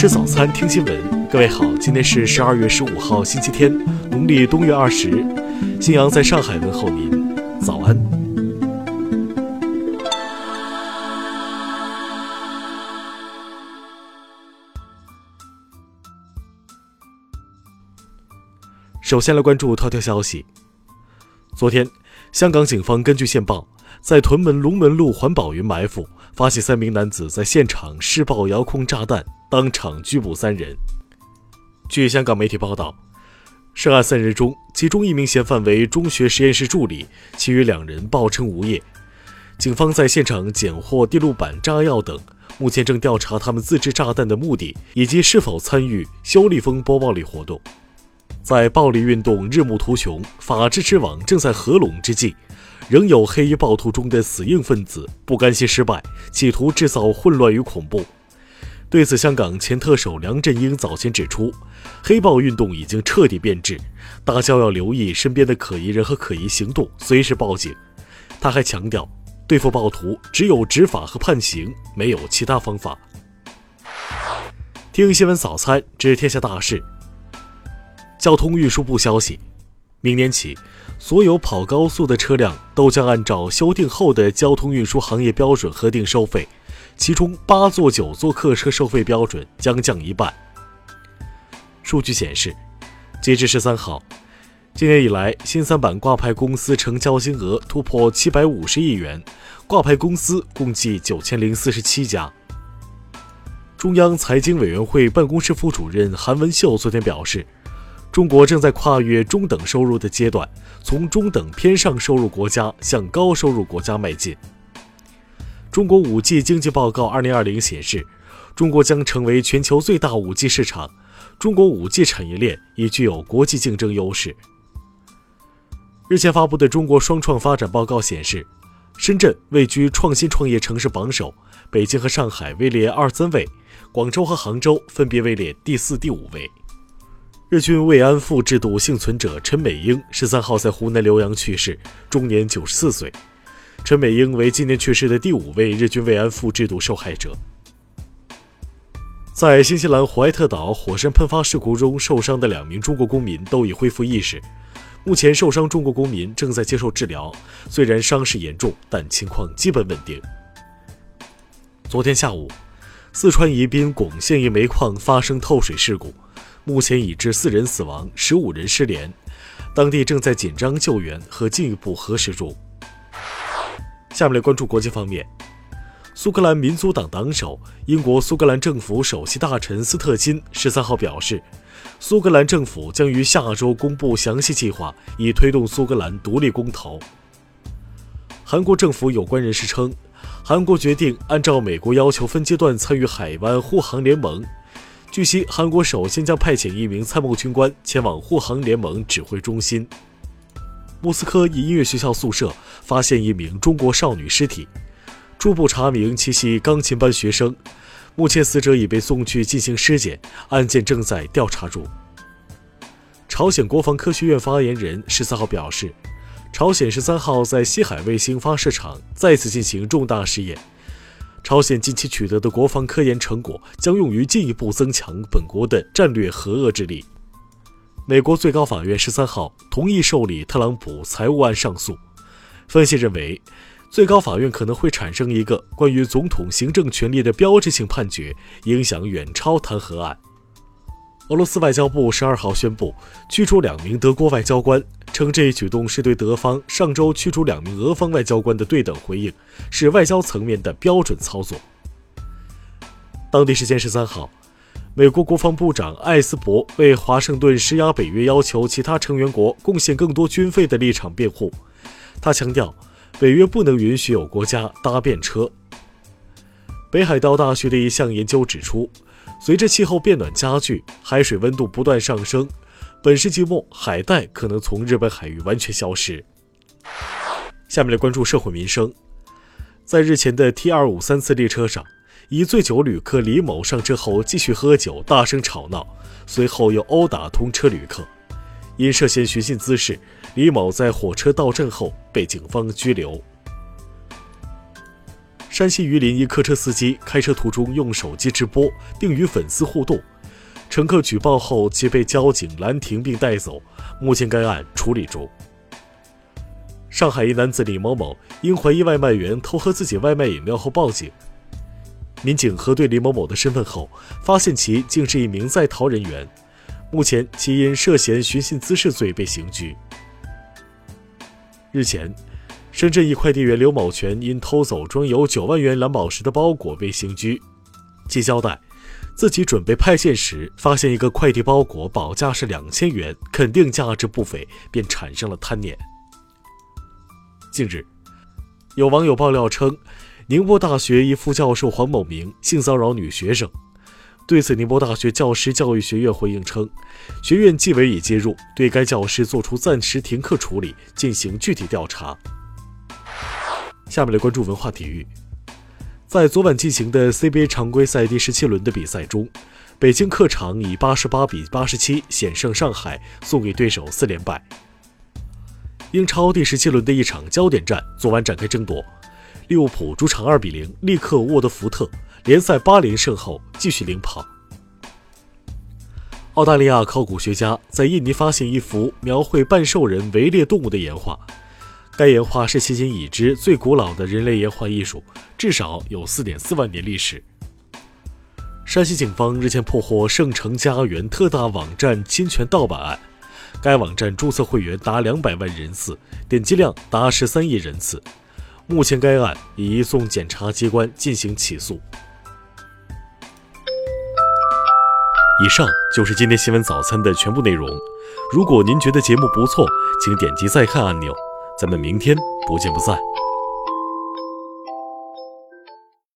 吃早餐，听新闻。各位好，今天是十二月十五号，星期天，农历冬月二十。新阳在上海问候您，早安。首先来关注头条消息。昨天，香港警方根据线报，在屯门龙门路环保云埋伏。发现三名男子在现场施爆遥控炸弹，当场拘捕三人。据香港媒体报道，涉案三人中，其中一名嫌犯为中学实验室助理，其余两人报称无业。警方在现场检获电路板、炸药等，目前正调查他们自制炸弹的目的以及是否参与肖立风波暴力活动。在暴力运动日暮途穷、法治之网正在合拢之际。仍有黑衣暴徒中的死硬分子不甘心失败，企图制造混乱与恐怖。对此，香港前特首梁振英早前指出，黑暴运动已经彻底变质，大家要留意身边的可疑人和可疑行动，随时报警。他还强调，对付暴徒只有执法和判刑，没有其他方法。听新闻早餐知天下大事。交通运输部消息。明年起，所有跑高速的车辆都将按照修订后的交通运输行业标准核定收费，其中八座、九座客车收费标准将降一半。数据显示，截至十三号，今年以来新三板挂牌公司成交金额突破七百五十亿元，挂牌公司共计九千零四十七家。中央财经委员会办公室副主任韩文秀昨天表示。中国正在跨越中等收入的阶段，从中等偏上收入国家向高收入国家迈进。中国五 G 经济报告二零二零显示，中国将成为全球最大五 G 市场，中国五 G 产业链已具有国际竞争优势。日前发布的中国双创发展报告显示，深圳位居创新创业城市榜首，北京和上海位列二三位，广州和杭州分别位列第四、第五位。日军慰安妇制度幸存者陈美英十三号在湖南浏阳去世，终年九十四岁。陈美英为今年去世的第五位日军慰安妇制度受害者。在新西兰怀特岛火山喷发事故中受伤的两名中国公民都已恢复意识，目前受伤中国公民正在接受治疗，虽然伤势严重，但情况基本稳定。昨天下午，四川宜宾珙县一煤矿发生透水事故。目前已致四人死亡，十五人失联，当地正在紧张救援和进一步核实中。下面来关注国际方面，苏格兰民族党党首、英国苏格兰政府首席大臣斯特金十三号表示，苏格兰政府将于下周公布详细计划，以推动苏格兰独立公投。韩国政府有关人士称，韩国决定按照美国要求分阶段参与海湾护航联盟。据悉，韩国首先将派遣一名参谋军官前往护航联盟指挥中心。莫斯科一音乐学校宿舍发现一名中国少女尸体，初步查明其系钢琴班学生。目前死者已被送去进行尸检，案件正在调查中。朝鲜国防科学院发言人十四号表示，朝鲜十三号在西海卫星发射场再次进行重大试验。朝鲜近期取得的国防科研成果将用于进一步增强本国的战略核遏制力。美国最高法院十三号同意受理特朗普财务案上诉。分析认为，最高法院可能会产生一个关于总统行政权力的标志性判决，影响远超弹劾案。俄罗斯外交部十二号宣布驱逐两名德国外交官。称这一举动是对德方上周驱逐两名俄方外交官的对等回应，是外交层面的标准操作。当地时间十三号，美国国防部长艾斯伯为华盛顿施压北约要求其他成员国贡献更多军费的立场辩护。他强调，北约不能允许有国家搭便车。北海道大学的一项研究指出，随着气候变暖加剧，海水温度不断上升。本世纪末，海带可能从日本海域完全消失。下面来关注社会民生。在日前的 T 二五三次列车上，一醉酒旅客李某上车后继续喝酒，大声吵闹，随后又殴打同车旅客。因涉嫌寻衅滋事，李某在火车到站后被警方拘留。山西榆林一客车司机开车途中用手机直播，并与粉丝互动，乘客举报后即被交警拦停并带走。目前该案处理中。上海一男子李某某因怀疑外卖员偷喝自己外卖饮料后报警，民警核对李某某的身份后，发现其竟是一名在逃人员。目前其因涉嫌寻衅滋事罪被刑拘。日前。深圳一快递员刘某全因偷走装有九万元蓝宝石的包裹被刑拘。其交代，自己准备派件时，发现一个快递包裹保价是两千元，肯定价值不菲，便产生了贪念。近日，有网友爆料称，宁波大学一副教授黄某明性骚扰女学生。对此，宁波大学教师教育学院回应称，学院纪委已介入，对该教师作出暂时停课处理，进行具体调查。下面来关注文化体育。在昨晚进行的 CBA 常规赛第十七轮的比赛中，北京客场以八十八比八十七险胜上海，送给对手四连败。英超第十七轮的一场焦点战昨晚展开争夺，利物浦主场二比零力克沃德福特，联赛八连胜后继续领跑。澳大利亚考古学家在印尼发现一幅描绘半兽人围猎动物的岩画。该岩画是迄今已知最古老的人类岩画艺术，至少有4.4万年历史。山西警方日前破获圣城家园特大网站侵权盗版案，该网站注册会员达两百万人次，点击量达十三亿人次。目前该案已移送检察机关进行起诉。以上就是今天新闻早餐的全部内容。如果您觉得节目不错，请点击再看按钮。咱们明天不见不散。